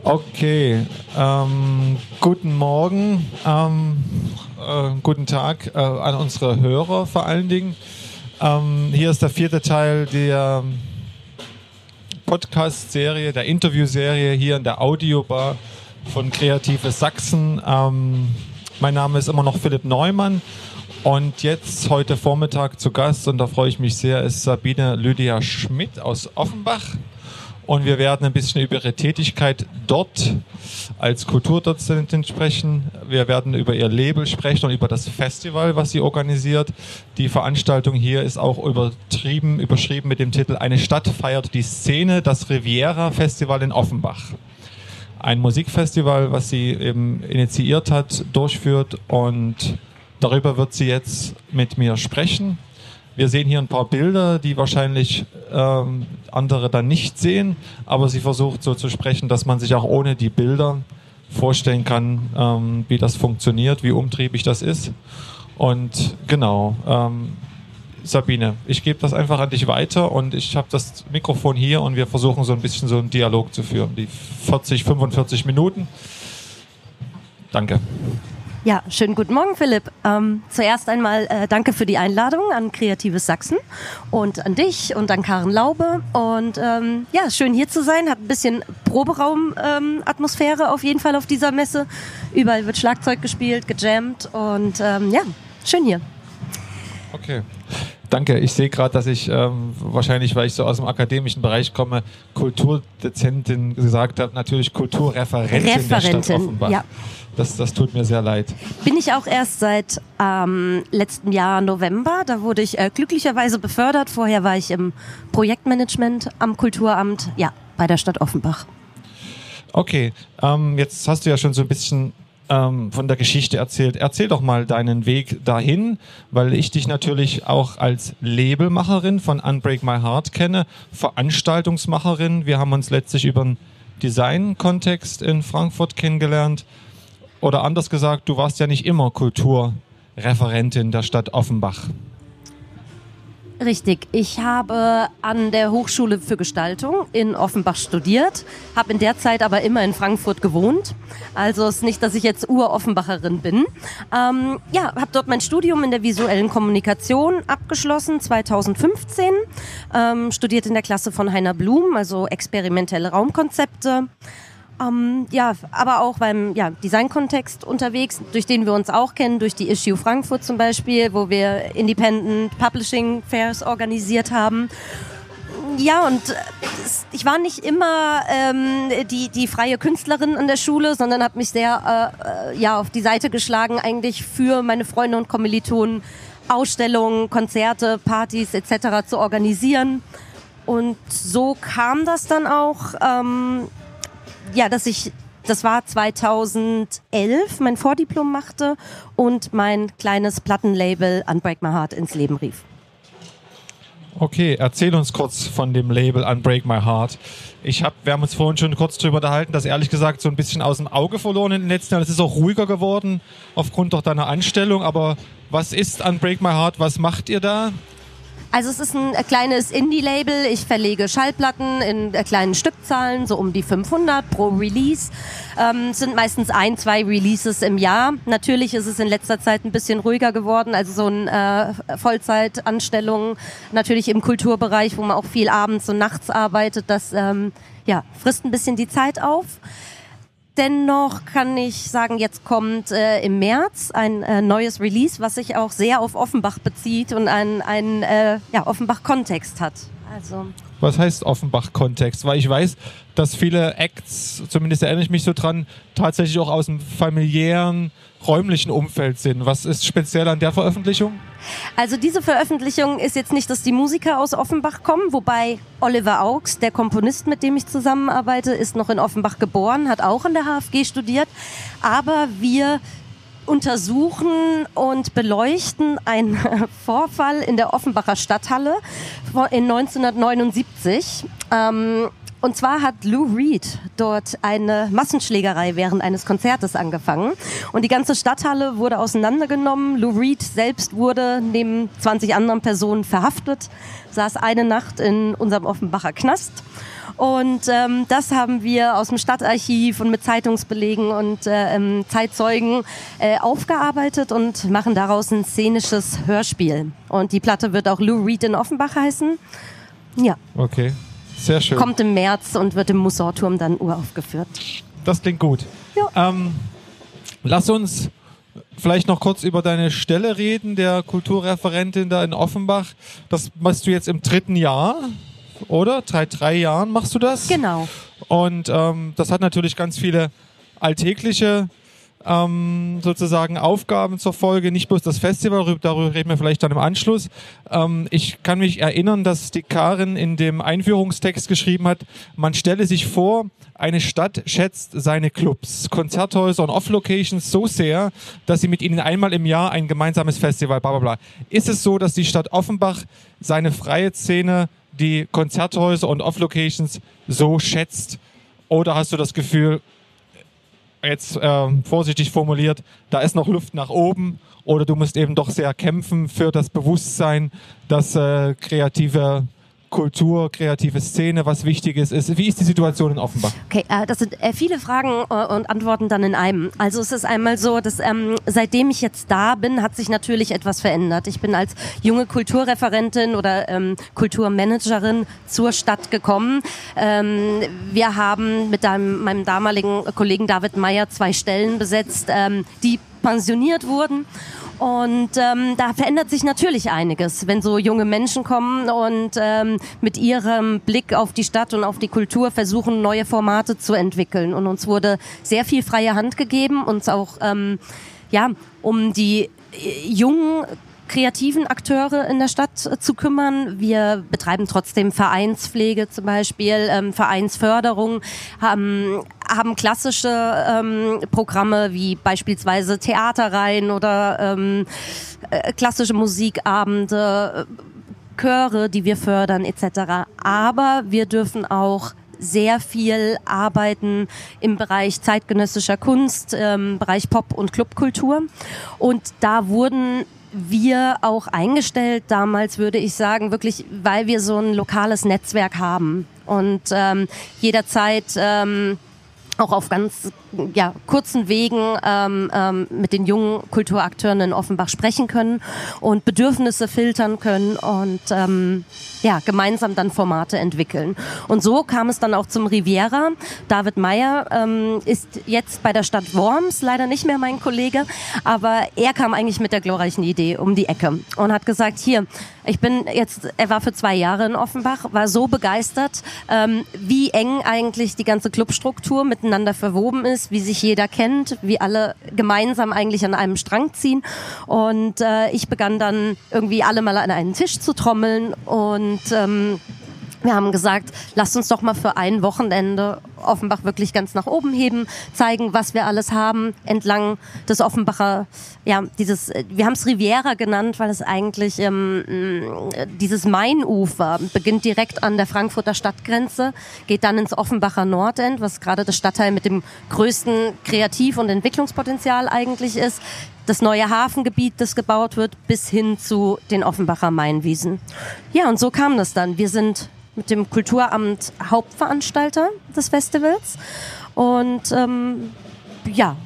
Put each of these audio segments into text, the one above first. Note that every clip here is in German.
Okay, ähm, guten Morgen, ähm, äh, guten Tag äh, an unsere Hörer vor allen Dingen. Ähm, hier ist der vierte Teil der Podcast-Serie, der Interview-Serie hier in der Audiobar von Kreative Sachsen. Ähm, mein Name ist immer noch Philipp Neumann und jetzt heute Vormittag zu Gast, und da freue ich mich sehr, ist Sabine Lydia Schmidt aus Offenbach und wir werden ein bisschen über ihre Tätigkeit dort als Kulturdozentin sprechen. Wir werden über ihr Label sprechen und über das Festival, was sie organisiert. Die Veranstaltung hier ist auch übertrieben, überschrieben mit dem Titel Eine Stadt feiert die Szene, das Riviera Festival in Offenbach. Ein Musikfestival, was sie eben initiiert hat, durchführt und darüber wird sie jetzt mit mir sprechen. Wir sehen hier ein paar Bilder, die wahrscheinlich ähm, andere dann nicht sehen, aber sie versucht so zu sprechen, dass man sich auch ohne die Bilder vorstellen kann, ähm, wie das funktioniert, wie umtriebig das ist. Und genau, ähm, Sabine, ich gebe das einfach an dich weiter und ich habe das Mikrofon hier und wir versuchen so ein bisschen so einen Dialog zu führen, die 40, 45 Minuten. Danke. Ja, schönen guten Morgen, Philipp. Ähm, zuerst einmal äh, danke für die Einladung an Kreatives Sachsen und an dich und an Karen Laube. Und ähm, ja, schön hier zu sein. Hat ein bisschen Proberaum-Atmosphäre ähm, auf jeden Fall auf dieser Messe. Überall wird Schlagzeug gespielt, gejammt und ähm, ja, schön hier. Okay. Danke. Ich sehe gerade, dass ich ähm, wahrscheinlich, weil ich so aus dem akademischen Bereich komme, Kulturdezentin gesagt habe, natürlich Kulturreferentin Referentin, der Stadt Offenbach. Ja. Das, das tut mir sehr leid. Bin ich auch erst seit ähm, letztem Jahr November. Da wurde ich äh, glücklicherweise befördert. Vorher war ich im Projektmanagement am Kulturamt, ja, bei der Stadt Offenbach. Okay, ähm, jetzt hast du ja schon so ein bisschen ähm, von der Geschichte erzählt. Erzähl doch mal deinen Weg dahin, weil ich dich natürlich auch als Labelmacherin von Unbreak My Heart kenne, Veranstaltungsmacherin. Wir haben uns letztlich über einen Design-Kontext in Frankfurt kennengelernt. Oder anders gesagt, du warst ja nicht immer Kulturreferentin der Stadt Offenbach. Richtig. Ich habe an der Hochschule für Gestaltung in Offenbach studiert, habe in der Zeit aber immer in Frankfurt gewohnt. Also ist nicht, dass ich jetzt Ur-Offenbacherin bin. Ähm, ja, habe dort mein Studium in der visuellen Kommunikation abgeschlossen, 2015. Ähm, studiert in der Klasse von Heiner Blum, also experimentelle Raumkonzepte. Ähm, ja, aber auch beim ja, Designkontext unterwegs, durch den wir uns auch kennen, durch die Issue Frankfurt zum Beispiel, wo wir Independent Publishing Fairs organisiert haben. Ja, und äh, ich war nicht immer ähm, die, die freie Künstlerin an der Schule, sondern habe mich sehr äh, äh, ja, auf die Seite geschlagen, eigentlich für meine Freunde und Kommilitonen Ausstellungen, Konzerte, Partys etc. zu organisieren. Und so kam das dann auch. Ähm, ja, dass ich, das war 2011, mein Vordiplom machte und mein kleines Plattenlabel Unbreak My Heart ins Leben rief. Okay, erzähl uns kurz von dem Label Unbreak My Heart. Ich hab, wir haben uns vorhin schon kurz darüber unterhalten, das ehrlich gesagt so ein bisschen aus dem Auge verloren in den letzten Jahren. Es ist auch ruhiger geworden aufgrund doch deiner Anstellung. Aber was ist Unbreak My Heart? Was macht ihr da? Also es ist ein kleines Indie-Label. Ich verlege Schallplatten in äh, kleinen Stückzahlen, so um die 500 pro Release. Ähm, sind meistens ein, zwei Releases im Jahr. Natürlich ist es in letzter Zeit ein bisschen ruhiger geworden. Also so eine äh, Vollzeitanstellung natürlich im Kulturbereich, wo man auch viel abends und nachts arbeitet. Das ähm, ja, frisst ein bisschen die Zeit auf. Dennoch kann ich sagen, jetzt kommt äh, im März ein äh, neues Release, was sich auch sehr auf Offenbach bezieht und einen, äh, ja, Offenbach-Kontext hat. Also. Was heißt Offenbach-Kontext? Weil ich weiß, dass viele Acts, zumindest erinnere ich mich so dran, tatsächlich auch aus dem familiären, räumlichen Umfeld sind. Was ist speziell an der Veröffentlichung? Also diese Veröffentlichung ist jetzt nicht, dass die Musiker aus Offenbach kommen, wobei Oliver Augs, der Komponist, mit dem ich zusammenarbeite, ist noch in Offenbach geboren, hat auch an der HFG studiert. Aber wir untersuchen und beleuchten einen Vorfall in der Offenbacher Stadthalle in 1979. Ähm, und zwar hat Lou Reed dort eine Massenschlägerei während eines Konzertes angefangen. Und die ganze Stadthalle wurde auseinandergenommen. Lou Reed selbst wurde neben 20 anderen Personen verhaftet, saß eine Nacht in unserem Offenbacher Knast. Und ähm, das haben wir aus dem Stadtarchiv und mit Zeitungsbelegen und äh, ähm, Zeitzeugen äh, aufgearbeitet und machen daraus ein szenisches Hörspiel. Und die Platte wird auch Lou Reed in Offenbach heißen. Ja. Okay, sehr schön. Kommt im März und wird im Musorturm dann uraufgeführt. Das klingt gut. Ja. Ähm, lass uns vielleicht noch kurz über deine Stelle reden, der Kulturreferentin da in Offenbach. Das machst du jetzt im dritten Jahr, oder? Seit drei Jahren machst du das? Genau. Und ähm, das hat natürlich ganz viele alltägliche ähm, sozusagen Aufgaben zur Folge, nicht bloß das Festival, darüber reden wir vielleicht dann im Anschluss. Ähm, ich kann mich erinnern, dass die Karin in dem Einführungstext geschrieben hat, man stelle sich vor, eine Stadt schätzt seine Clubs, Konzerthäuser und Off-Locations so sehr, dass sie mit ihnen einmal im Jahr ein gemeinsames Festival, bla bla bla. Ist es so, dass die Stadt Offenbach seine freie Szene, die Konzerthäuser und Off-Locations so schätzt? Oder hast du das Gefühl, jetzt äh, vorsichtig formuliert, da ist noch Luft nach oben oder du musst eben doch sehr kämpfen für das Bewusstsein, dass äh, kreative Kultur, kreative Szene, was Wichtiges ist. Wie ist die Situation in Offenbach? Okay, äh, das sind äh, viele Fragen äh, und Antworten dann in einem. Also es ist einmal so, dass ähm, seitdem ich jetzt da bin, hat sich natürlich etwas verändert. Ich bin als junge Kulturreferentin oder ähm, Kulturmanagerin zur Stadt gekommen. Ähm, wir haben mit einem, meinem damaligen Kollegen David Meyer zwei Stellen besetzt, ähm, die pensioniert wurden. Und ähm, da verändert sich natürlich einiges, wenn so junge Menschen kommen und ähm, mit ihrem Blick auf die Stadt und auf die Kultur versuchen, neue Formate zu entwickeln. Und uns wurde sehr viel freie Hand gegeben, uns auch ähm, ja um die äh, jungen kreativen Akteure in der Stadt äh, zu kümmern. Wir betreiben trotzdem Vereinspflege zum Beispiel, ähm, Vereinsförderung, haben, haben klassische ähm, Programme wie beispielsweise Theaterreihen oder ähm, äh, klassische Musikabende, äh, Chöre, die wir fördern etc. Aber wir dürfen auch sehr viel arbeiten im Bereich zeitgenössischer Kunst, im Bereich Pop- und Clubkultur. Und da wurden wir auch eingestellt damals, würde ich sagen, wirklich, weil wir so ein lokales Netzwerk haben. Und ähm, jederzeit ähm, auch auf ganz ja, kurzen Wegen ähm, ähm, mit den jungen Kulturakteuren in Offenbach sprechen können und Bedürfnisse filtern können und ähm, ja, gemeinsam dann Formate entwickeln. Und so kam es dann auch zum Riviera. David Meyer ähm, ist jetzt bei der Stadt Worms, leider nicht mehr mein Kollege, aber er kam eigentlich mit der glorreichen Idee um die Ecke und hat gesagt, hier, ich bin jetzt, er war für zwei Jahre in Offenbach, war so begeistert, ähm, wie eng eigentlich die ganze Clubstruktur miteinander verwoben ist, wie sich jeder kennt, wie alle gemeinsam eigentlich an einem Strang ziehen. Und äh, ich begann dann irgendwie alle mal an einen Tisch zu trommeln und ähm, wir haben gesagt, lasst uns doch mal für ein Wochenende Offenbach wirklich ganz nach oben heben, zeigen, was wir alles haben entlang des Offenbacher, ja, dieses, wir haben es Riviera genannt, weil es eigentlich ähm, dieses Mainufer beginnt direkt an der Frankfurter Stadtgrenze, geht dann ins Offenbacher Nordend, was gerade das Stadtteil mit dem größten Kreativ- und Entwicklungspotenzial eigentlich ist das neue Hafengebiet, das gebaut wird, bis hin zu den Offenbacher Mainwiesen. Ja, und so kam das dann. Wir sind mit dem Kulturamt Hauptveranstalter des Festivals. Und ähm, ja.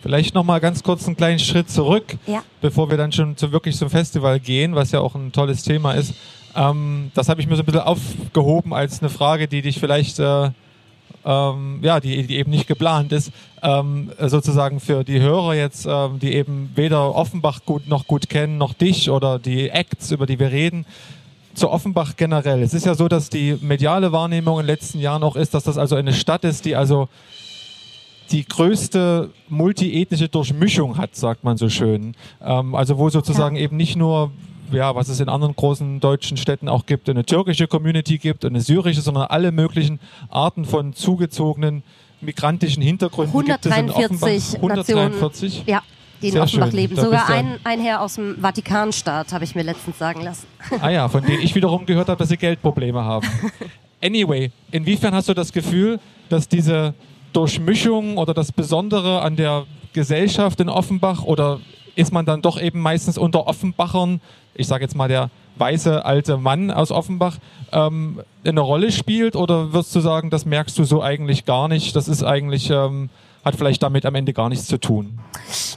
Vielleicht noch mal ganz kurz einen kleinen Schritt zurück, ja. bevor wir dann schon zu, wirklich zum Festival gehen, was ja auch ein tolles Thema ist. Ähm, das habe ich mir so ein bisschen aufgehoben als eine Frage, die dich vielleicht äh, ähm, ja, die, die eben nicht geplant ist, ähm, sozusagen für die Hörer jetzt, ähm, die eben weder Offenbach gut noch gut kennen, noch dich oder die Acts, über die wir reden zu Offenbach generell. Es ist ja so, dass die mediale Wahrnehmung in den letzten Jahren auch ist, dass das also eine Stadt ist, die also die größte multiethnische Durchmischung hat, sagt man so schön. Ähm, also wo sozusagen ja. eben nicht nur ja, was es in anderen großen deutschen Städten auch gibt, eine türkische Community gibt, eine syrische, sondern alle möglichen Arten von zugezogenen migrantischen Hintergründen 143 gibt es in Offenbach. 143? Nationen. Ja die in Sehr Offenbach schön. leben. Da Sogar ein, ein Herr aus dem Vatikanstaat, habe ich mir letztens sagen lassen. Ah ja, von denen ich wiederum gehört habe, dass sie Geldprobleme haben. Anyway, inwiefern hast du das Gefühl, dass diese Durchmischung oder das Besondere an der Gesellschaft in Offenbach oder ist man dann doch eben meistens unter Offenbachern, ich sage jetzt mal der weiße alte Mann aus Offenbach, ähm, eine Rolle spielt? Oder wirst du sagen, das merkst du so eigentlich gar nicht? Das ist eigentlich ähm, hat vielleicht damit am Ende gar nichts zu tun.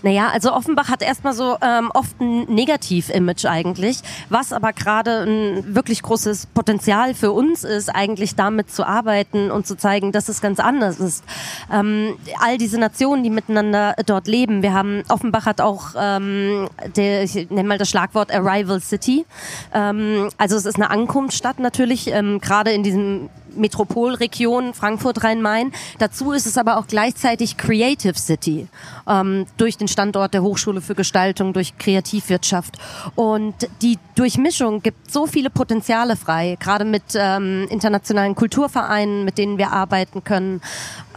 Naja, also Offenbach hat erstmal so ähm, oft ein Negativ-Image eigentlich, was aber gerade ein wirklich großes Potenzial für uns ist, eigentlich damit zu arbeiten und zu zeigen, dass es ganz anders ist. Ähm, all diese Nationen, die miteinander dort leben, wir haben, Offenbach hat auch, ähm, der, ich nenne mal das Schlagwort Arrival City. Ähm, also es ist eine Ankunftsstadt natürlich, ähm, gerade in diesem Metropolregion Frankfurt-Rhein-Main. Dazu ist es aber auch gleichzeitig Creative City ähm, durch den Standort der Hochschule für Gestaltung, durch Kreativwirtschaft. Und die Durchmischung gibt so viele Potenziale frei, gerade mit ähm, internationalen Kulturvereinen, mit denen wir arbeiten können.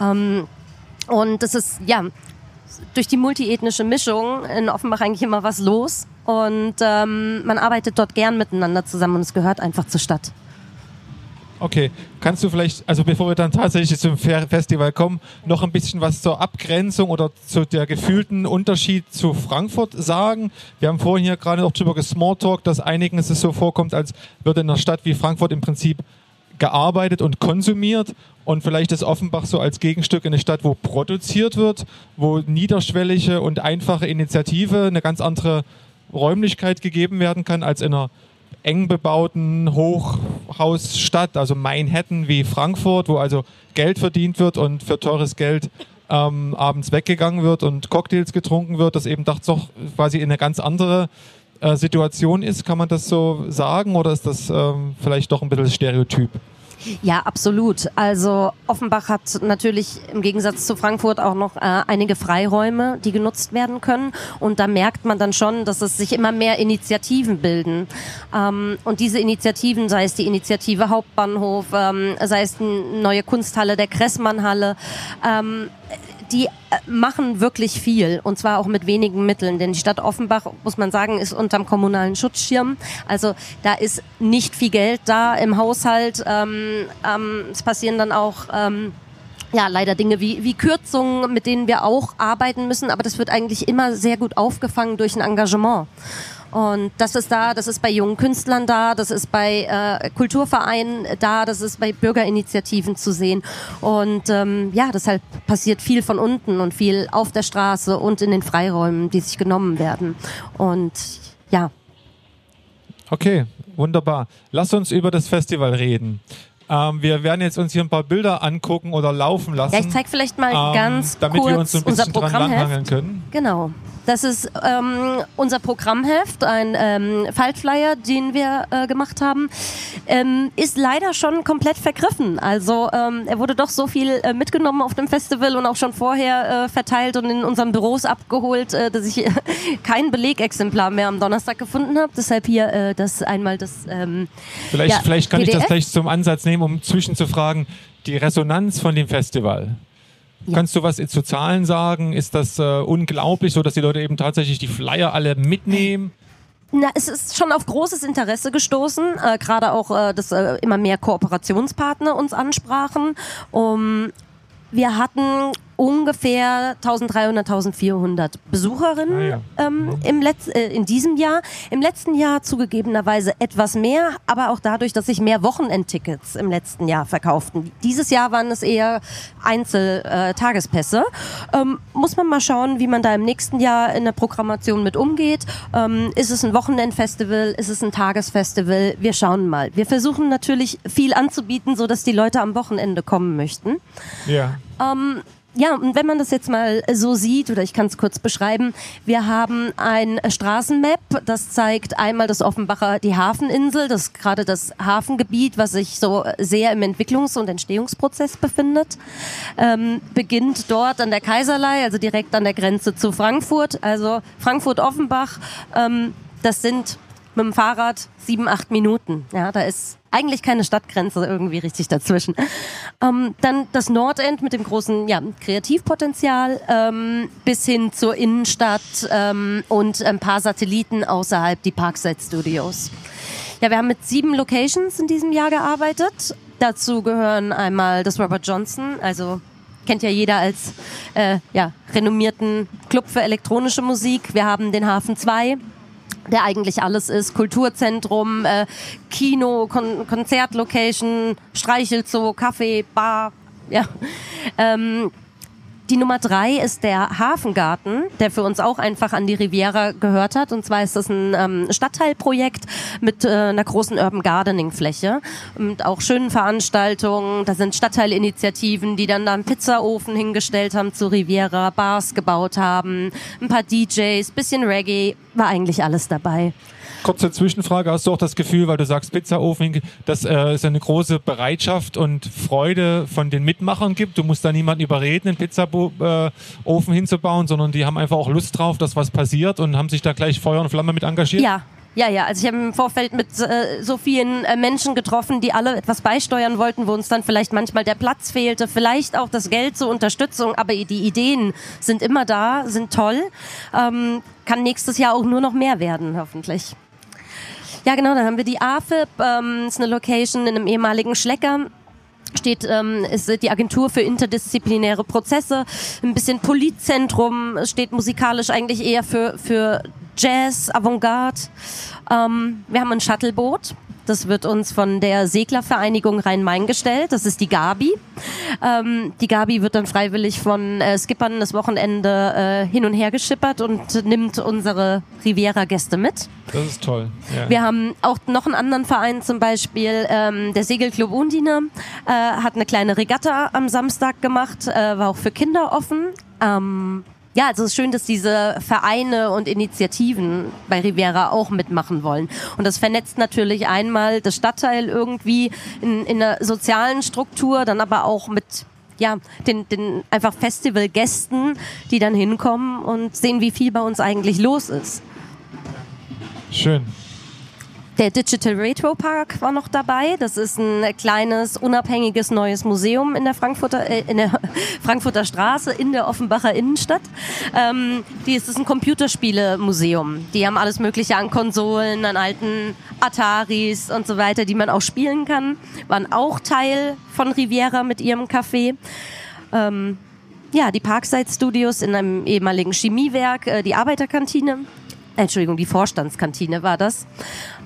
Ähm, und es ist, ja, durch die multiethnische Mischung in Offenbach eigentlich immer was los. Und ähm, man arbeitet dort gern miteinander zusammen und es gehört einfach zur Stadt. Okay, kannst du vielleicht, also bevor wir dann tatsächlich zum Festival kommen, noch ein bisschen was zur Abgrenzung oder zu der gefühlten Unterschied zu Frankfurt sagen? Wir haben vorhin hier gerade noch drüber gesmalltalkt, dass einigen es so vorkommt, als würde in einer Stadt wie Frankfurt im Prinzip gearbeitet und konsumiert und vielleicht ist Offenbach so als Gegenstück in eine Stadt, wo produziert wird, wo niederschwellige und einfache Initiative eine ganz andere Räumlichkeit gegeben werden kann als in einer eng bebauten Hochhausstadt, also Manhattan wie Frankfurt, wo also Geld verdient wird und für teures Geld ähm, abends weggegangen wird und Cocktails getrunken wird, das eben doch quasi in eine ganz andere äh, Situation ist. Kann man das so sagen oder ist das ähm, vielleicht doch ein bisschen Stereotyp? Ja, absolut. Also Offenbach hat natürlich im Gegensatz zu Frankfurt auch noch äh, einige Freiräume, die genutzt werden können. Und da merkt man dann schon, dass es sich immer mehr Initiativen bilden. Ähm, und diese Initiativen, sei es die Initiative Hauptbahnhof, ähm, sei es die neue Kunsthalle der Kressmannhalle, ähm, die äh, machen wirklich viel und zwar auch mit wenigen Mitteln, denn die Stadt Offenbach, muss man sagen, ist unterm kommunalen Schutzschirm. Also da ist nicht viel Geld da im Haushalt. Ähm, ähm, es passieren dann auch ähm, ja, leider Dinge wie, wie Kürzungen, mit denen wir auch arbeiten müssen, aber das wird eigentlich immer sehr gut aufgefangen durch ein Engagement. Und das ist da, das ist bei jungen Künstlern da, das ist bei äh, Kulturvereinen da, das ist bei Bürgerinitiativen zu sehen. Und ähm, ja, deshalb passiert viel von unten und viel auf der Straße und in den Freiräumen, die sich genommen werden. Und ja. Okay, wunderbar. Lass uns über das Festival reden. Ähm, wir werden jetzt uns hier ein paar Bilder angucken oder laufen lassen. Ja, ich zeige vielleicht mal ähm, ganz damit kurz wir uns ein bisschen unser Programmheft. können. Genau. Das ist ähm, unser Programmheft, ein ähm, Faltflyer, den wir äh, gemacht haben. Ähm, ist leider schon komplett vergriffen. Also ähm, er wurde doch so viel äh, mitgenommen auf dem Festival und auch schon vorher äh, verteilt und in unseren Büros abgeholt, äh, dass ich kein Belegexemplar mehr am Donnerstag gefunden habe. Deshalb hier äh, das einmal das. Ähm, vielleicht, ja, vielleicht kann PDF. ich das gleich zum Ansatz nehmen, um zwischenzufragen, die Resonanz von dem Festival. Ja. Kannst du was zu Zahlen sagen? Ist das äh, unglaublich, so dass die Leute eben tatsächlich die Flyer alle mitnehmen? Na, es ist schon auf großes Interesse gestoßen, äh, gerade auch, äh, dass äh, immer mehr Kooperationspartner uns ansprachen. Um, wir hatten ungefähr 1300, 1400 Besucherinnen ah, ja. ähm, mhm. im Letz äh, in diesem Jahr. Im letzten Jahr zugegebenerweise etwas mehr, aber auch dadurch, dass sich mehr Wochenendtickets im letzten Jahr verkauften. Dieses Jahr waren es eher Einzeltagespässe. Äh, ähm, muss man mal schauen, wie man da im nächsten Jahr in der Programmation mit umgeht. Ähm, ist es ein Wochenendfestival? Ist es ein Tagesfestival? Wir schauen mal. Wir versuchen natürlich viel anzubieten, so dass die Leute am Wochenende kommen möchten. Ja. Ähm, ja, und wenn man das jetzt mal so sieht, oder ich kann es kurz beschreiben, wir haben ein Straßenmap, das zeigt einmal das Offenbacher, die Hafeninsel, das gerade das Hafengebiet, was sich so sehr im Entwicklungs- und Entstehungsprozess befindet. Ähm, beginnt dort an der Kaiserlei, also direkt an der Grenze zu Frankfurt, also Frankfurt-Offenbach, ähm, das sind mit dem Fahrrad sieben, acht Minuten. Ja, da ist eigentlich keine Stadtgrenze irgendwie richtig dazwischen. Ähm, dann das Nordend mit dem großen ja, Kreativpotenzial ähm, bis hin zur Innenstadt ähm, und ein paar Satelliten außerhalb die Parkside Studios. Ja, wir haben mit sieben Locations in diesem Jahr gearbeitet. Dazu gehören einmal das Robert Johnson, also kennt ja jeder als äh, ja, renommierten Club für elektronische Musik. Wir haben den Hafen 2, der eigentlich alles ist. Kulturzentrum, äh, Kino, Kon Konzertlocation, Streichelzoo, Kaffee, Bar. Ja. Ähm, die Nummer drei ist der Hafengarten, der für uns auch einfach an die Riviera gehört hat. Und zwar ist das ein ähm, Stadtteilprojekt mit äh, einer großen Urban Gardening Fläche und auch schönen Veranstaltungen. Da sind Stadtteilinitiativen, die dann da einen Pizzaofen hingestellt haben zu Riviera, Bars gebaut haben, ein paar DJs, bisschen Reggae, war eigentlich alles dabei. Kurze Zwischenfrage, hast du auch das Gefühl, weil du sagst Pizzaofen, dass äh, es eine große Bereitschaft und Freude von den Mitmachern gibt? Du musst da niemanden überreden, einen Pizzaofen hinzubauen, sondern die haben einfach auch Lust drauf, dass was passiert und haben sich da gleich Feuer und Flamme mit engagiert? Ja, ja, ja. Also ich habe im Vorfeld mit äh, so vielen äh, Menschen getroffen, die alle etwas beisteuern wollten, wo uns dann vielleicht manchmal der Platz fehlte, vielleicht auch das Geld zur Unterstützung, aber die Ideen sind immer da, sind toll. Ähm, kann nächstes Jahr auch nur noch mehr werden, hoffentlich. Ja, genau, dann haben wir die AFIP, ähm, ist eine Location in einem ehemaligen Schlecker steht ähm, ist die Agentur für interdisziplinäre Prozesse, ein bisschen Politzentrum, steht musikalisch eigentlich eher für für Jazz, Avantgarde. Ähm, wir haben ein Shuttleboot, das wird uns von der Seglervereinigung Rhein-Main gestellt. Das ist die Gabi. Ähm, die Gabi wird dann freiwillig von äh, Skippern das Wochenende äh, hin und her geschippert und nimmt unsere Riviera-Gäste mit. Das ist toll. Ja. Wir haben auch noch einen anderen Verein, zum Beispiel ähm, der Segelclub Undine, äh, hat eine kleine Regatta am Samstag gemacht, äh, war auch für Kinder offen. Ähm, ja, also es ist schön, dass diese Vereine und Initiativen bei Riviera auch mitmachen wollen. Und das vernetzt natürlich einmal das Stadtteil irgendwie in, in einer sozialen Struktur, dann aber auch mit ja, den, den einfach Festivalgästen, die dann hinkommen und sehen, wie viel bei uns eigentlich los ist. Schön. Der Digital Retro Park war noch dabei. Das ist ein kleines, unabhängiges neues Museum in der Frankfurter, äh, in der Frankfurter Straße, in der Offenbacher Innenstadt. Ähm, die ist, ist ein Computerspiele-Museum. Die haben alles Mögliche an Konsolen, an alten Ataris und so weiter, die man auch spielen kann. Waren auch Teil von Riviera mit ihrem Café. Ähm, ja, die Parkside Studios in einem ehemaligen Chemiewerk, äh, die Arbeiterkantine. Entschuldigung, die Vorstandskantine war das.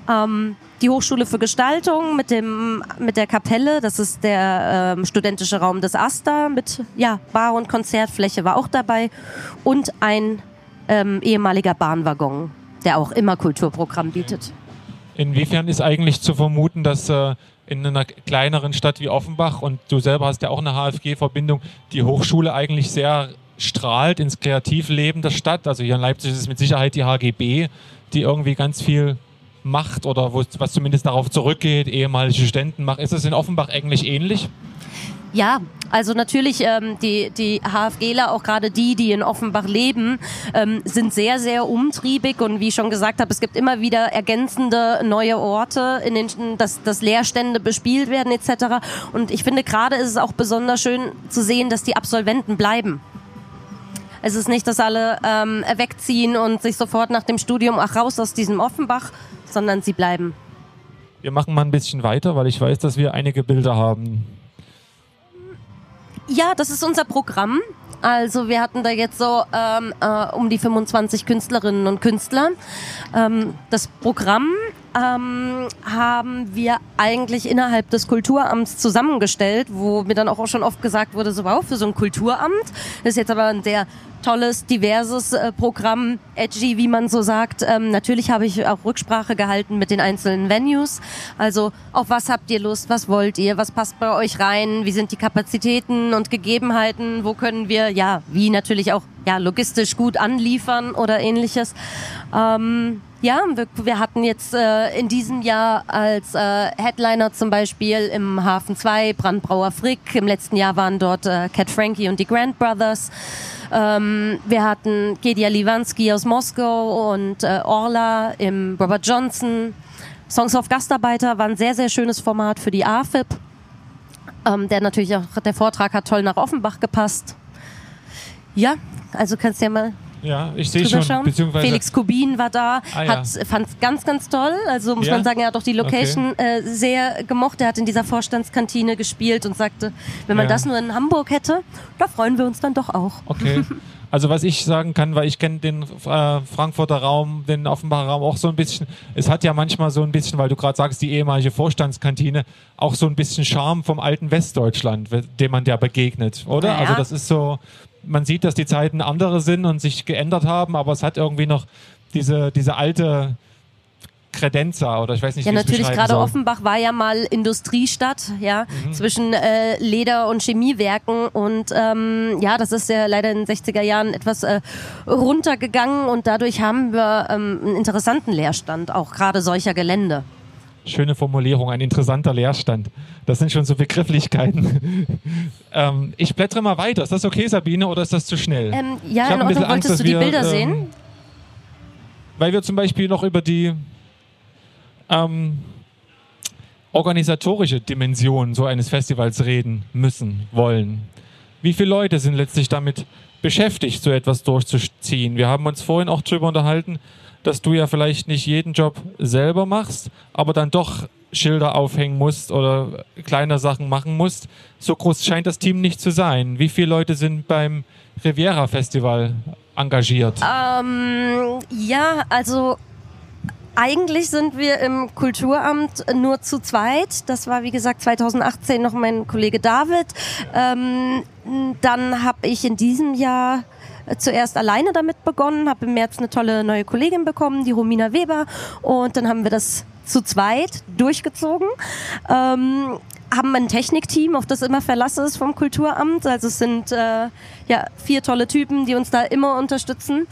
Ähm, die Hochschule für Gestaltung mit dem mit der Kapelle, das ist der ähm, studentische Raum des Asta mit ja Bar und Konzertfläche war auch dabei und ein ähm, ehemaliger Bahnwaggon, der auch immer Kulturprogramm bietet. Inwiefern ist eigentlich zu vermuten, dass äh, in einer kleineren Stadt wie Offenbach und du selber hast ja auch eine HFG-Verbindung, die Hochschule eigentlich sehr strahlt ins Kreativleben der Stadt. Also hier in Leipzig ist es mit Sicherheit die HGB, die irgendwie ganz viel macht oder wo, was zumindest darauf zurückgeht, ehemalige Studenten macht. Ist es in Offenbach eigentlich ähnlich? Ja, also natürlich ähm, die, die HFGler, auch gerade die, die in Offenbach leben, ähm, sind sehr, sehr umtriebig und wie ich schon gesagt habe, es gibt immer wieder ergänzende neue Orte, in denen dass, dass Leerstände bespielt werden etc. Und ich finde gerade ist es auch besonders schön zu sehen, dass die Absolventen bleiben. Es ist nicht, dass alle ähm, wegziehen und sich sofort nach dem Studium, ach raus aus diesem Offenbach, sondern sie bleiben. Wir machen mal ein bisschen weiter, weil ich weiß, dass wir einige Bilder haben. Ja, das ist unser Programm. Also wir hatten da jetzt so ähm, äh, um die 25 Künstlerinnen und Künstler. Ähm, das Programm ähm, haben wir eigentlich innerhalb des Kulturamts zusammengestellt, wo mir dann auch schon oft gesagt wurde, so wow, für so ein Kulturamt. Das ist jetzt aber ein sehr tolles, diverses äh, Programm, edgy, wie man so sagt. Ähm, natürlich habe ich auch Rücksprache gehalten mit den einzelnen Venues. Also auf was habt ihr Lust, was wollt ihr, was passt bei euch rein, wie sind die Kapazitäten und Gegebenheiten, wo können wir, ja, wie natürlich auch ja, logistisch gut anliefern oder ähnliches. Ähm, ja, wir, wir, hatten jetzt äh, in diesem Jahr als äh, Headliner zum Beispiel im Hafen 2 Brandbrauer Frick. Im letzten Jahr waren dort äh, Cat Frankie und die Grand Brothers. Ähm, wir hatten Gedia Livansky aus Moskau und äh, Orla im Robert Johnson. Songs of Gastarbeiter war ein sehr, sehr schönes Format für die AFIP. Ähm, der natürlich auch, der Vortrag hat toll nach Offenbach gepasst. Ja, also kannst du ja mal Ja, ich sehe schon. Beziehungsweise Felix Kubin war da, Ah, hat fand es ganz, ganz toll. Also muss Ja? man sagen, er hat auch die Location äh, sehr gemocht. Er hat in dieser Vorstandskantine gespielt und sagte, wenn man Ja. das nur in Hamburg hätte, da freuen wir uns dann doch auch. Okay. Also was ich sagen kann, weil ich kenne den äh, Frankfurter Raum, den Offenbacher Raum auch so ein bisschen. Es hat ja manchmal so ein bisschen, weil du gerade sagst, die ehemalige Vorstandskantine, auch so ein bisschen Charme vom alten Westdeutschland, we- dem man ja begegnet, oder? Naja. Also das ist so, man sieht, dass die Zeiten andere sind und sich geändert haben, aber es hat irgendwie noch diese, diese alte Kredenza oder ich weiß nicht, Ja, wie natürlich, gerade. Offenbach war ja mal Industriestadt, ja, Mhm. zwischen äh, Leder- und Chemiewerken und ähm, ja, das ist ja leider in den 60er Jahren etwas äh, runtergegangen und dadurch haben wir ähm, einen interessanten Leerstand, auch gerade solcher Gelände. Schöne Formulierung, ein interessanter Leerstand. Das sind schon so Begrifflichkeiten. ähm, ich blättere mal weiter. Ist das okay, Sabine, oder ist das zu schnell? Ähm, Ich ja, hab in Ordnung, Angst, wolltest du die wir, Bilder ähm, sehen? Weil wir zum Beispiel noch über die ähm, organisatorische Dimension so eines Festivals reden müssen, wollen. Wie viele Leute sind letztlich damit beschäftigt, so etwas durchzuziehen? Wir haben uns vorhin auch darüber unterhalten, dass du ja vielleicht nicht jeden Job selber machst, aber dann doch Schilder aufhängen musst oder kleine Sachen machen musst. So groß scheint das Team nicht zu sein. Wie viele Leute sind beim Riviera Festival engagiert? Ähm, ja, also eigentlich sind wir im Kulturamt nur zu zweit. Das war, wie gesagt, 2018 noch mein Kollege David. Ähm, dann habe ich in diesem Jahr zuerst alleine damit begonnen, habe im März eine tolle neue Kollegin bekommen, die Romina Weber. Und dann haben wir das zu zweit durchgezogen. Ähm, haben ein Technikteam, auf das immer Verlass ist vom Kulturamt. Also es sind äh, ja vier tolle Typen, die uns da immer unterstützen.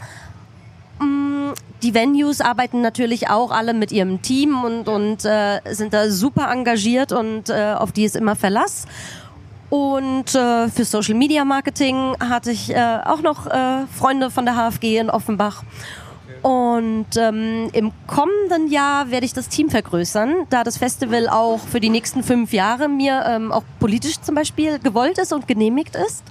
Mm, Die Venues arbeiten natürlich auch alle mit ihrem Team und, und äh, sind da super engagiert und äh, auf die ist immer Verlass. Und äh, für Social Media Marketing hatte ich äh, auch noch äh, Freunde von der HFG in Offenbach. Und ähm, im kommenden Jahr werde ich das Team vergrößern, da das Festival auch für die nächsten fünf Jahre mir ähm, auch politisch zum Beispiel gewollt ist und genehmigt ist.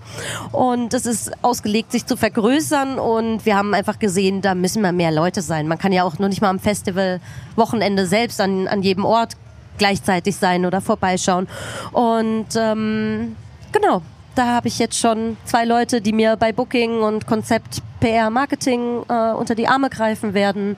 Und es ist ausgelegt, sich zu vergrößern. Und wir haben einfach gesehen, da müssen wir mehr Leute sein. Man kann ja auch nur nicht mal am Festival Wochenende selbst an, an jedem Ort gleichzeitig sein oder vorbeischauen. Und ähm, genau, da habe ich jetzt schon zwei Leute, die mir bei Booking und Konzept PR Marketing äh, unter die Arme greifen werden.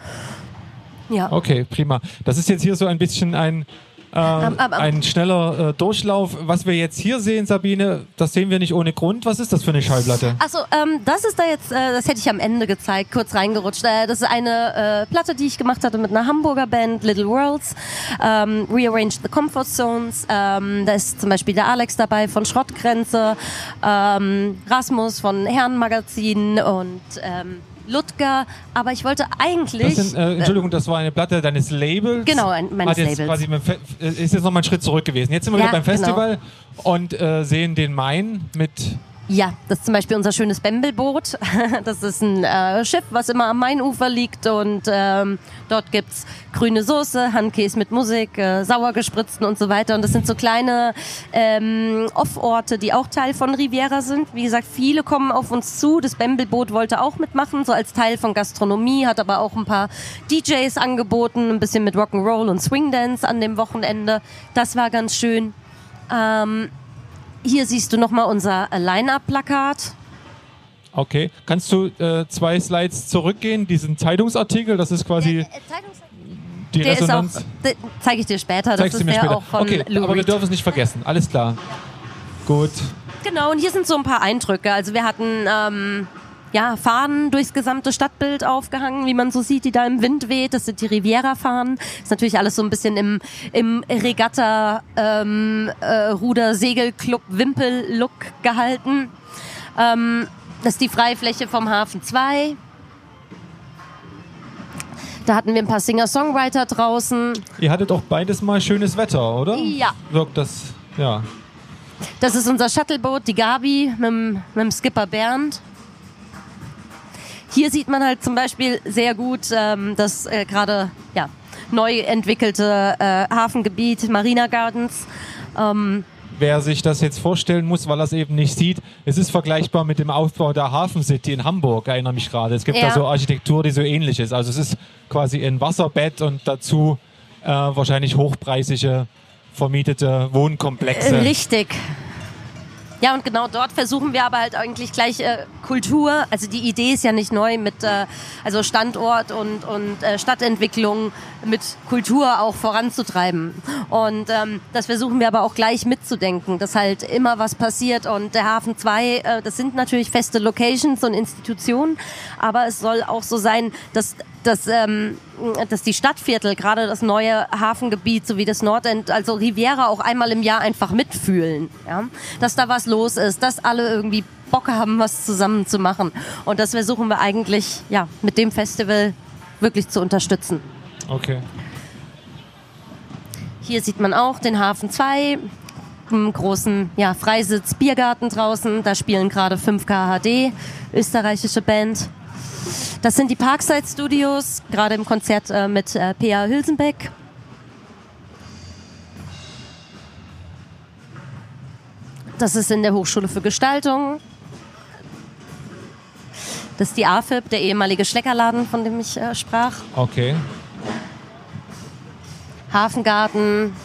Ja. Okay, prima. Das ist jetzt hier so ein bisschen ein, äh, ähm, ähm. ein schneller äh, Durchlauf. Was wir jetzt hier sehen, Sabine, das sehen wir nicht ohne Grund. Was ist das für eine Schallplatte? Achso, ähm, das ist da jetzt, äh, das hätte ich am Ende gezeigt, kurz reingerutscht. Äh, das ist eine äh, Platte, die ich gemacht hatte mit einer Hamburger Band, Little Worlds, ähm, Rearrange the Comfort Zones. Ähm, da ist zum Beispiel der Alex dabei von Schrottgrenze, ähm, Rasmus von Herrenmagazin und ähm, Ludger. Aber ich wollte eigentlich... Das sind, äh, Entschuldigung, das war eine Platte deines Labels. Genau, ein- meines jetzt Labels. Quasi äh, ist jetzt nochmal ein Schritt zurück gewesen. Jetzt sind wir Ja, wieder beim genau. Festival und äh, sehen den Main mit. Ja, das ist zum Beispiel unser schönes Bembelboot. Das ist ein äh, Schiff, was immer am Mainufer liegt und ähm, dort gibt's grüne Soße, Handkäse mit Musik, äh, sauer und so weiter. Und das sind so kleine ähm, Off-Orte, die auch Teil von Riviera sind. Wie gesagt, viele kommen auf uns zu. Das Bembelboot wollte auch mitmachen, so als Teil von Gastronomie, hat aber auch ein paar DJs angeboten, ein bisschen mit Rock'n'Roll und Swingdance an dem Wochenende. Das war ganz schön. Ähm, hier siehst du nochmal unser äh, Line-Up-Plakat. Okay. Kannst du äh, zwei Slides zurückgehen? Diesen Zeitungsartikel, das ist quasi die Der ist auch, Resonanz. zeige ich dir später, das Zeigst ist mir der später. auch von okay, Lou aber wir Reed. dürfen es nicht vergessen. Alles klar. Gut. Genau, und hier sind so ein paar Eindrücke. Also wir hatten ähm, ja, Fahnen durchs gesamte Stadtbild aufgehangen, wie man so sieht, die da im Wind weht. Das sind die Riviera-Fahnen. Ist natürlich alles so ein bisschen im, im Regatta, ähm, äh, gehalten. Ähm, das ist die Freifläche vom Hafen 2. Da hatten wir ein paar Singer-Songwriter draußen. Ihr hattet auch beides mal schönes Wetter, oder? Ja. Wirkt das, ja. Das ist unser Shuttleboot, die Gabi, mit mit dem Skipper Bernd. Hier sieht man halt zum Beispiel sehr gut ähm, das äh, gerade ja, neu entwickelte äh, Hafengebiet Marina Gardens. Ähm, wer sich das jetzt vorstellen muss, weil er es eben nicht sieht, es ist vergleichbar mit dem Aufbau der Hafen City in Hamburg, erinnere mich gerade. Es gibt Ja. da so Architektur, die so ähnlich ist. Also es ist quasi ein Wasserbett und dazu äh, wahrscheinlich hochpreisige vermietete Wohnkomplexe. Richtig. Ja, und genau dort versuchen wir aber halt eigentlich gleich äh, Kultur, also die Idee ist ja nicht neu mit äh, also Standort und, und äh, Stadtentwicklung mit Kultur auch voranzutreiben. Und ähm, das versuchen wir aber auch gleich mitzudenken, dass halt immer was passiert und der Hafen 2, äh, das sind natürlich feste Locations und Institutionen, aber es soll auch so sein, dass dass, ähm, dass die Stadtviertel, gerade das neue Hafengebiet sowie das Nordend, also Riviera auch einmal im Jahr einfach mitfühlen. Ja? Dass da was los ist, dass alle irgendwie Bock haben, was zusammen zu machen. Und das versuchen wir eigentlich ja, mit dem Festival wirklich zu unterstützen. Okay. Hier sieht man auch den Hafen 2, einen großen ja, Freisitz Biergarten draußen. Da spielen gerade 5K HD, österreichische Band. Das sind die Parkside Studios, gerade im Konzert äh, mit äh, P.A. Hülsenbeck. Das ist in der Hochschule für Gestaltung. Das ist die AFIB, der ehemalige Schleckerladen, von dem ich äh, sprach. Okay. Hafengarten.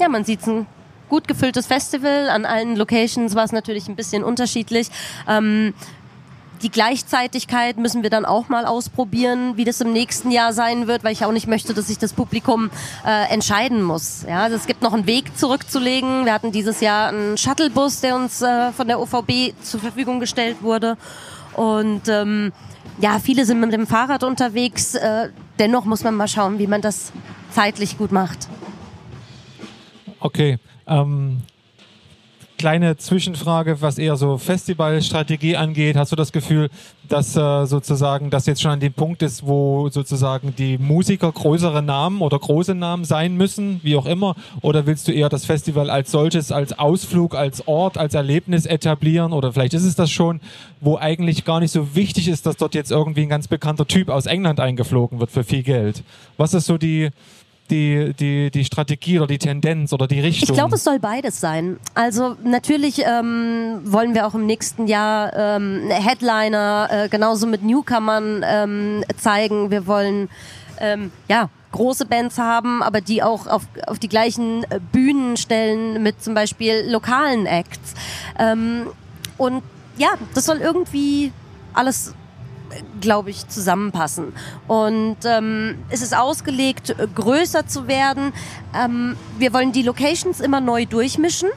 Ja, man sieht ein gut gefülltes Festival. An allen Locations war es natürlich ein bisschen unterschiedlich. Ähm, die Gleichzeitigkeit müssen wir dann auch mal ausprobieren, wie das im nächsten Jahr sein wird, weil ich auch nicht möchte, dass sich das Publikum äh, entscheiden muss. Ja, also es gibt noch einen Weg zurückzulegen. Wir hatten dieses Jahr einen Shuttlebus, der uns äh, von der OVB zur Verfügung gestellt wurde. Und ähm, ja, viele sind mit dem Fahrrad unterwegs. Äh, dennoch muss man mal schauen, wie man das zeitlich gut macht. Okay. Ähm, kleine Zwischenfrage, was eher so Festivalstrategie angeht. Hast du das Gefühl, dass äh, sozusagen das jetzt schon an dem Punkt ist, wo sozusagen die Musiker größere Namen oder große Namen sein müssen, wie auch immer? Oder willst du eher das Festival als solches, als Ausflug, als Ort, als Erlebnis etablieren? Oder vielleicht ist es das schon, wo eigentlich gar nicht so wichtig ist, dass dort jetzt irgendwie ein ganz bekannter Typ aus England eingeflogen wird für viel Geld. Was ist so die die, die, die Strategie oder die Tendenz oder die Richtung? Ich glaube, es soll beides sein. Also natürlich ähm, wollen wir auch im nächsten Jahr ähm, Headliner äh, genauso mit Newcomern ähm, zeigen. Wir wollen ähm, ja große Bands haben, aber die auch auf, auf die gleichen äh, Bühnen stellen mit zum Beispiel lokalen Acts. Ähm, und ja, das soll irgendwie alles glaube ich, zusammenpassen. Und ähm, es ist ausgelegt, größer zu werden. Ähm, wir wollen die Locations immer neu durchmischen.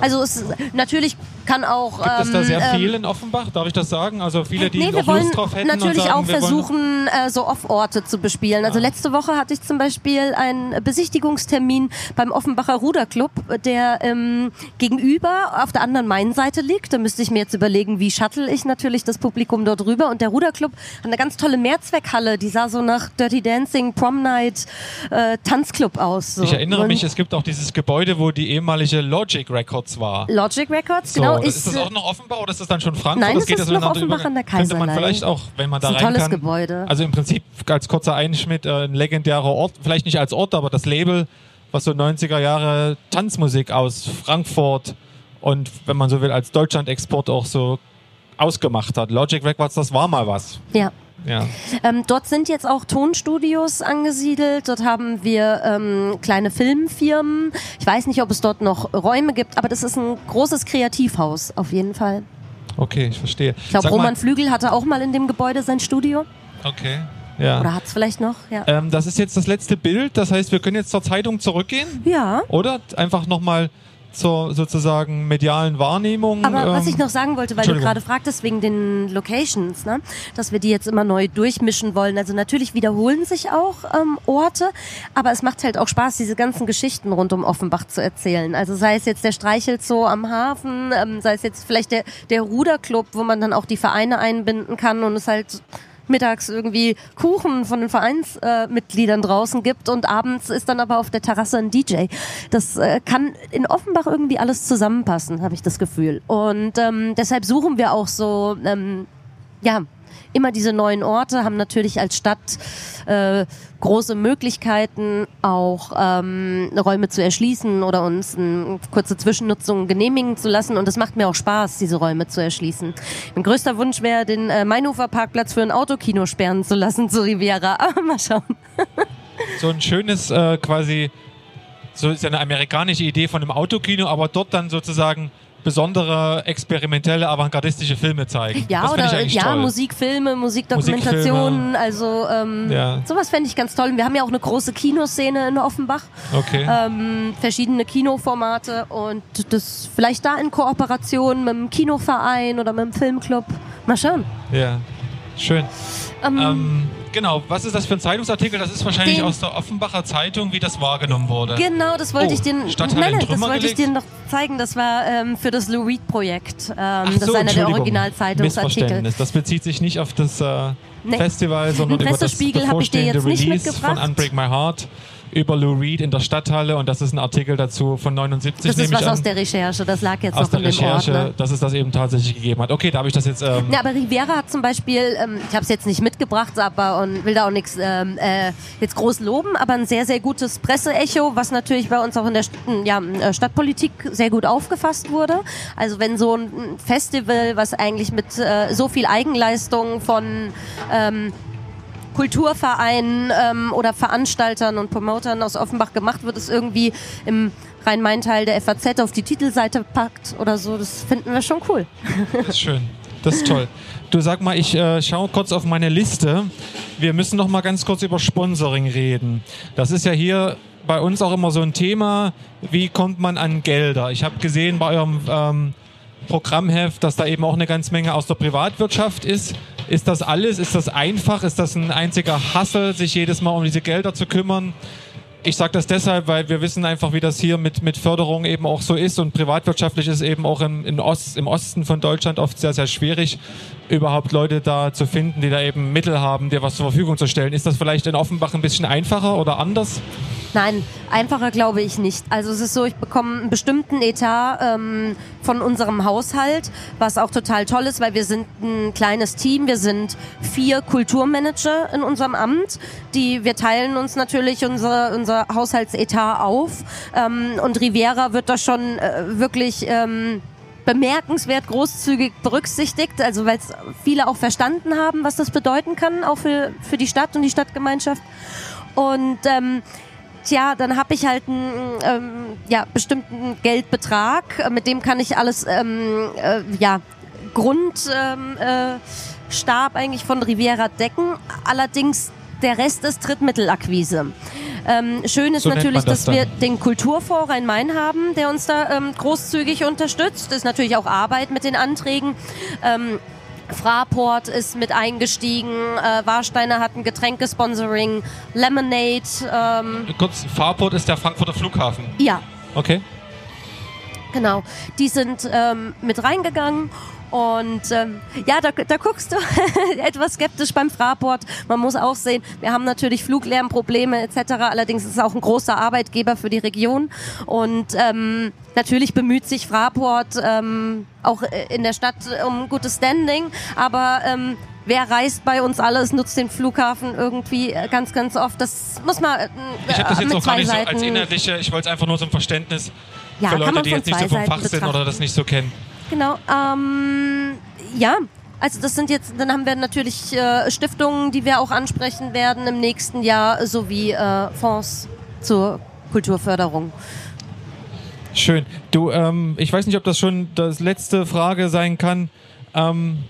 Also es natürlich kann auch. Gibt es da sehr ähm, viel in Offenbach? Darf ich das sagen? Also viele, die Nee, wir noch wollen Lust drauf hätten natürlich und sagen, auch versuchen, äh, so Off-Orte zu bespielen. Also Ah. letzte Woche hatte ich zum Beispiel einen Besichtigungstermin beim Offenbacher Ruderclub, der ähm, gegenüber auf der anderen Mainseite liegt. Da müsste ich mir jetzt überlegen, wie shuttle ich natürlich das Publikum dort rüber. Und der Ruderclub hat eine ganz tolle Mehrzweckhalle, die sah so nach Dirty Dancing, Prom Night, äh, Tanzclub aus. So. Ich erinnere Und mich, es gibt auch dieses Gebäude, wo die ehemalige Logic Records war. Logic Records, So, genau. Ist, das auch noch Offenbach oder ist das dann schon Frankfurt? Nein, das das ist so noch Offenbach an der Könnte man Kaiserlei. vielleicht auch, wenn man da Das ist ein rein tolles kann. Gebäude. Also im Prinzip als kurzer Einschnitt äh, ein legendärer Ort, vielleicht nicht als Ort, aber das Label, was so 90er Jahre Tanzmusik aus Frankfurt und wenn man so will, als Deutschland-Export auch so ausgemacht hat. Logic Records, das war mal was. Ja. Ja. Ähm, dort sind jetzt auch Tonstudios angesiedelt. Dort haben wir ähm, kleine Filmfirmen. Ich weiß nicht, ob es dort noch Räume gibt, aber das ist ein großes Kreativhaus auf jeden Fall. Okay, ich verstehe. Ich glaube, Sag mal- Roman Flügel hatte auch mal in dem Gebäude sein Studio. Okay. Ja. Oder hat es vielleicht noch? Ja. Ähm, das ist jetzt das letzte Bild, das heißt, wir können jetzt zur Zeitung zurückgehen, ja. oder? Einfach nochmal zur sozusagen medialen Wahrnehmung. Aber was ähm, ich noch sagen wollte, weil du gerade fragtest wegen den Locations, ne? dass wir die jetzt immer neu durchmischen wollen. Also natürlich wiederholen sich auch ähm, Orte, aber es macht halt auch Spaß, diese ganzen Geschichten rund um Offenbach zu erzählen. Also sei es jetzt der Streichelzoo am Hafen, ähm, sei es jetzt vielleicht der, der Ruderclub, wo man dann auch die Vereine einbinden kann und es halt mittags irgendwie Kuchen von den Vereinsmitgliedern Mitgliedern draußen gibt und abends ist dann aber auf der Terrasse ein DJ. Das äh, kann in Offenbach irgendwie alles zusammenpassen, habe ich das Gefühl. Und ähm, deshalb suchen wir auch so ähm, ja, immer diese neuen Orte, haben natürlich als Stadt äh, große Möglichkeiten, auch ähm, Räume zu erschließen oder uns eine kurze Zwischennutzung genehmigen zu lassen. Und es macht mir auch Spaß, diese Räume zu erschließen. Mein größter Wunsch wäre, den äh, Mainhofer Parkplatz für ein Autokino sperren zu lassen zu Riviera. Aber mal schauen. so ein schönes äh, quasi, so ist ja eine amerikanische Idee von einem Autokino, aber dort dann sozusagen besondere experimentelle, avantgardistische Filme zeigen. Ja, das oder ich ja, toll. Musikfilme, Musikdokumentationen, Musikfilme. also ähm, Ja. sowas fände ich ganz toll. Wir haben ja auch eine große Kinoszene in Offenbach, Okay. ähm, verschiedene Kinoformate und das vielleicht da in Kooperation mit dem Kinoverein oder mit dem Filmclub. Mal schauen. Ja, schön. Ähm, Ähm, genau, was ist das für ein Zeitungsartikel? Das ist wahrscheinlich Den- aus der Offenbacher Zeitung, wie das wahrgenommen wurde. Genau, das wollte Oh, ich dir, Stadtteil nein, in nein, das wollte ich dir noch zeigen. Das war ähm, für das Lou Reed Projekt. Ähm, das so, ist einer der. Originalzeitungsartikel. Das bezieht sich nicht auf das äh, Nee. Festival, sondern Den über das Pressespiegel hab ich dir bevorstehende jetzt nicht Release mitgebracht. von Unbreak My Heart über Lou Reed in der Stadthalle und das ist ein Artikel dazu von 79, Das ist was an. aus der Recherche. Das lag jetzt aus noch der in dem Recherche, Ordner. dass es das eben tatsächlich gegeben hat. Okay, da habe ich das jetzt. Ähm, Ja, aber Rivera hat zum Beispiel, ähm, ich habe es jetzt nicht mitgebracht, aber und will da auch nichts ähm, äh, jetzt groß loben, aber ein sehr, sehr gutes Presseecho, was natürlich bei uns auch in der St ja, äh, Stadtpolitik sehr gut aufgefasst wurde. Also wenn so ein Festival, was eigentlich mit äh, so viel Eigenleistung von ähm, Kulturvereinen ähm, oder Veranstaltern und Promotern aus Offenbach gemacht wird, es irgendwie im Rhein-Main-Teil der FAZ auf die Titelseite packt oder so, das finden wir schon cool. Das ist schön. Das ist toll. Du sag mal, ich äh, schaue kurz auf meine Liste. Wir müssen noch mal ganz kurz über Sponsoring reden. Das ist ja hier bei uns auch immer so ein Thema. Wie kommt man an Gelder? Ich habe gesehen bei eurem ähm, Programmheft, dass da eben auch eine ganze Menge aus der Privatwirtschaft ist. Ist das alles? Ist das einfach? Ist das ein einziger Hassel, sich jedes Mal um diese Gelder zu kümmern? Ich sage das deshalb, weil wir wissen einfach, wie das hier mit, mit Förderung eben auch so ist und privatwirtschaftlich ist eben auch im, im, Ost, im Osten von Deutschland oft sehr, sehr schwierig, überhaupt Leute da zu finden, die da eben Mittel haben, dir was zur Verfügung zu stellen. Ist das vielleicht in Offenbach ein bisschen einfacher oder anders? Nein, einfacher glaube ich nicht. Also es ist so, ich bekomme einen bestimmten Etat ähm, von unserem Haushalt, was auch total toll ist, weil wir sind ein kleines Team. Wir sind vier Kulturmanager in unserem Amt. Die, wir teilen uns natürlich unser, unser Haushaltsetat auf. Ähm, und Riviera wird da schon äh, wirklich... Ähm, bemerkenswert großzügig berücksichtigt, also weil es viele auch verstanden haben, was das bedeuten kann, auch für, für die Stadt und die Stadtgemeinschaft. Und ähm, Tja, dann habe ich halt einen ähm, ja, bestimmten Geldbetrag, mit dem kann ich alles, ähm, äh, ja, Grundstab ähm, äh, eigentlich von Riviera decken. Allerdings der Rest ist Drittmittelakquise. Ähm, schön ist So natürlich, das dass wir dann. den Kulturfonds Rhein-Main haben, der uns da ähm, großzügig unterstützt. Das ist natürlich auch Arbeit mit den Anträgen. Ähm, Fraport ist mit eingestiegen, äh, Warsteiner hat ein Getränkesponsoring, Lemonade, ähm, Kurz, Farport ist der Frankfurter Flughafen. ja, Okay. genau. Die sind ähm, mit reingegangen und ähm, ja, da, da guckst du etwas skeptisch beim Fraport. Man muss auch sehen, wir haben natürlich Fluglärmprobleme etc. Allerdings ist es auch ein großer Arbeitgeber für die Region und ähm, natürlich bemüht sich Fraport ähm, auch in der Stadt um gutes Standing, aber ähm, Wer reist bei uns alles, nutzt den Flughafen irgendwie äh, ganz, ganz oft. Das muss man äh, Ich habe das jetzt auch gar zwei nicht so als inhaltliche, ich wollte es einfach nur zum Verständnis Ja, für Leute, die jetzt nicht so vom Fach sind oder das nicht so kennen. Genau. Ähm, ja, also das sind jetzt, dann haben wir natürlich äh, Stiftungen, die wir auch ansprechen werden im nächsten Jahr, sowie äh, Fonds zur Kulturförderung. Schön. Du, ähm, ich weiß nicht, ob das schon das letzte Frage sein kann. Ähm,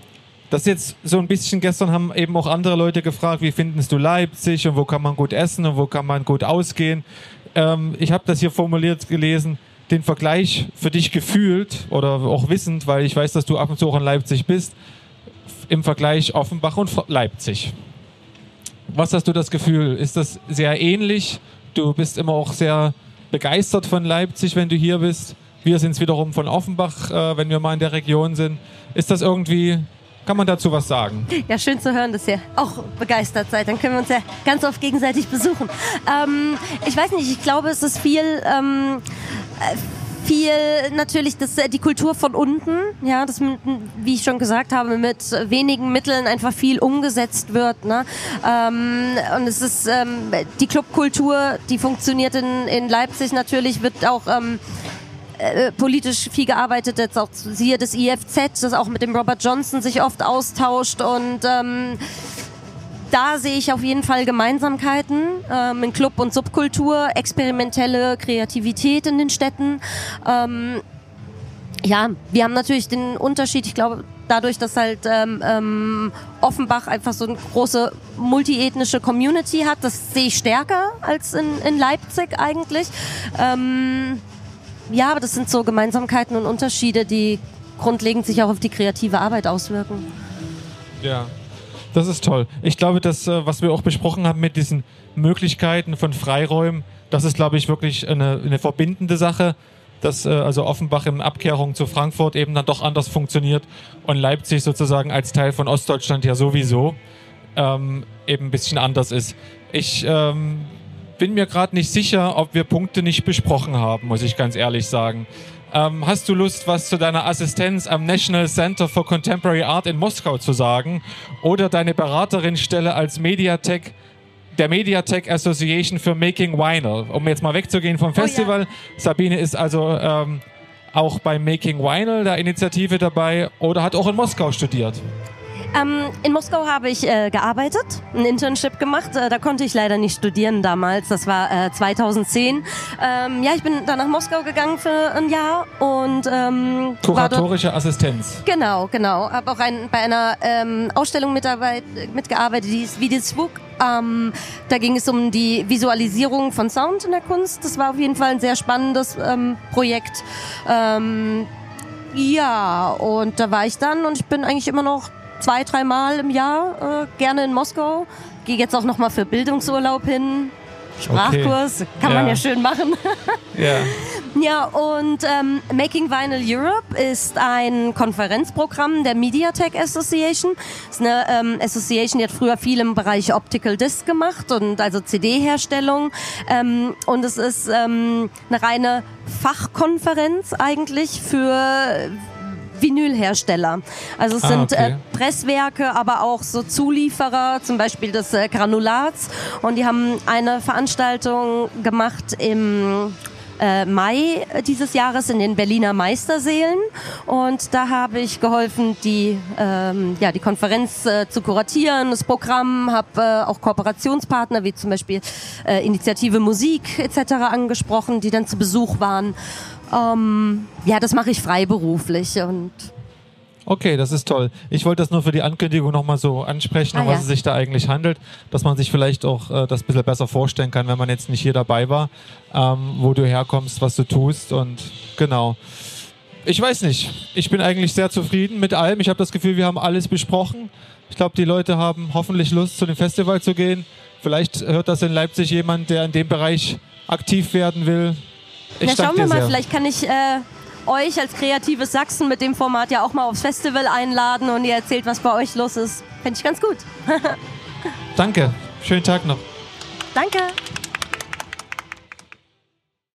das jetzt so ein bisschen gestern haben eben auch andere Leute gefragt, wie findest du Leipzig und wo kann man gut essen und wo kann man gut ausgehen. Ähm, ich habe das hier formuliert gelesen, den Vergleich für dich gefühlt oder auch wissend, weil ich weiß, dass du ab und zu auch in Leipzig bist, im Vergleich Offenbach und Leipzig. Was hast du das Gefühl? Ist das sehr ähnlich? Du bist immer auch sehr begeistert von Leipzig, wenn du hier bist. Wir sind es wiederum von Offenbach, äh, wenn wir mal in der Region sind. Ist das irgendwie, kann man dazu was sagen? Ja, schön zu hören, dass ihr auch begeistert seid. Dann können wir uns ja ganz oft gegenseitig besuchen. Ähm, ich weiß nicht, ich glaube, es ist viel, ähm, äh, viel natürlich das, äh, die Kultur von unten, ja, das, wie ich schon gesagt habe, mit wenigen Mitteln einfach viel umgesetzt wird. Ne? Ähm, und es ist ähm, die Clubkultur, die funktioniert in, in Leipzig natürlich, wird auch ähm, äh, politisch viel gearbeitet, jetzt auch siehe das IFZ, das auch mit dem Robert Johnson sich oft austauscht und ähm, da sehe ich auf jeden Fall Gemeinsamkeiten ähm, in Club- und Subkultur, experimentelle Kreativität in den Städten. Ähm, ja, wir haben natürlich den Unterschied, ich glaube, dadurch, dass halt ähm, ähm, Offenbach einfach so eine große multiethnische Community hat, das sehe ich stärker als in, in Leipzig eigentlich. Ähm, ja, aber das sind so Gemeinsamkeiten und Unterschiede, die grundlegend sich auch auf die kreative Arbeit auswirken. Ja, das ist toll. Ich glaube, dass, äh, was wir auch besprochen haben mit diesen Möglichkeiten von Freiräumen, das ist, glaube ich, wirklich eine, eine verbindende Sache, dass äh, also Offenbach in Abkehrung zu Frankfurt eben dann doch anders funktioniert und Leipzig sozusagen als Teil von Ostdeutschland ja sowieso ähm, eben ein bisschen anders ist. Ich ähm, bin mir gerade nicht sicher, ob wir Punkte nicht besprochen haben, muss ich ganz ehrlich sagen. Ähm, hast du Lust, was zu deiner Assistenz am National Center for Contemporary Art in Moskau zu sagen? Oder deine Beraterin-Stelle als Mediatek, der Mediatek Association für Making Vinyl? Um jetzt mal wegzugehen vom Festival. Oh, ja. Sabine ist also ähm, auch bei Making Vinyl, der Initiative dabei, oder hat auch in Moskau studiert. Ähm, in Moskau habe ich äh, gearbeitet, ein Internship gemacht. Äh, da konnte ich leider nicht studieren damals. Das war äh, 2010. Ähm, ja, ich bin dann nach Moskau gegangen für ein Jahr und ähm, kuratorische Assistenz. Genau, genau. Habe auch ein, bei einer ähm, Ausstellung mitgearbeitet, die ist Videoswuk. Ähm, da ging es um die Visualisierung von Sound in der Kunst. Das war auf jeden Fall ein sehr spannendes ähm, Projekt. Ähm, ja, und da war ich dann und ich bin eigentlich immer noch zwei, dreimal im Jahr äh, gerne in Moskau. Gehe jetzt auch noch mal für Bildungsurlaub hin. Sprachkurs, okay. kann ja. man ja schön machen. ja. Ja, und ähm, Making Vinyl Europe ist ein Konferenzprogramm der Mediatek Association. Das ist eine ähm, Association, die hat früher viel im Bereich Optical Disc gemacht und also CD-Herstellung. Ähm, und es ist ähm, eine reine Fachkonferenz eigentlich für Vinylhersteller. Also es ah, sind okay. äh, Presswerke, aber auch so Zulieferer, zum Beispiel des äh, Granulats. Und die haben eine Veranstaltung gemacht im äh, Mai dieses Jahres in den Berliner Meisterseelen und da habe ich geholfen, die, ähm, ja, die Konferenz äh, zu kuratieren, das Programm, habe äh, auch Kooperationspartner wie zum Beispiel äh, Initiative Musik etc. angesprochen, die dann zu Besuch waren ähm, ja, das mache ich freiberuflich und Okay, das ist toll. Ich wollte das nur für die Ankündigung nochmal so ansprechen, ah, um was ja. es sich da eigentlich handelt, dass man sich vielleicht auch äh, das ein bisschen besser vorstellen kann, wenn man jetzt nicht hier dabei war, ähm, wo du herkommst, was du tust und genau. Ich weiß nicht. Ich bin eigentlich sehr zufrieden mit allem. Ich habe das Gefühl, wir haben alles besprochen. Ich glaube, die Leute haben hoffentlich Lust, zu dem Festival zu gehen. Vielleicht hört das in Leipzig jemand, der in dem Bereich aktiv werden will. Ich Na, schauen wir mal, sehr. vielleicht kann ich äh, euch als kreatives Sachsen mit dem Format ja auch mal aufs Festival einladen und ihr erzählt, was bei euch los ist. Fände ich ganz gut. Danke. Schönen Tag noch. Danke.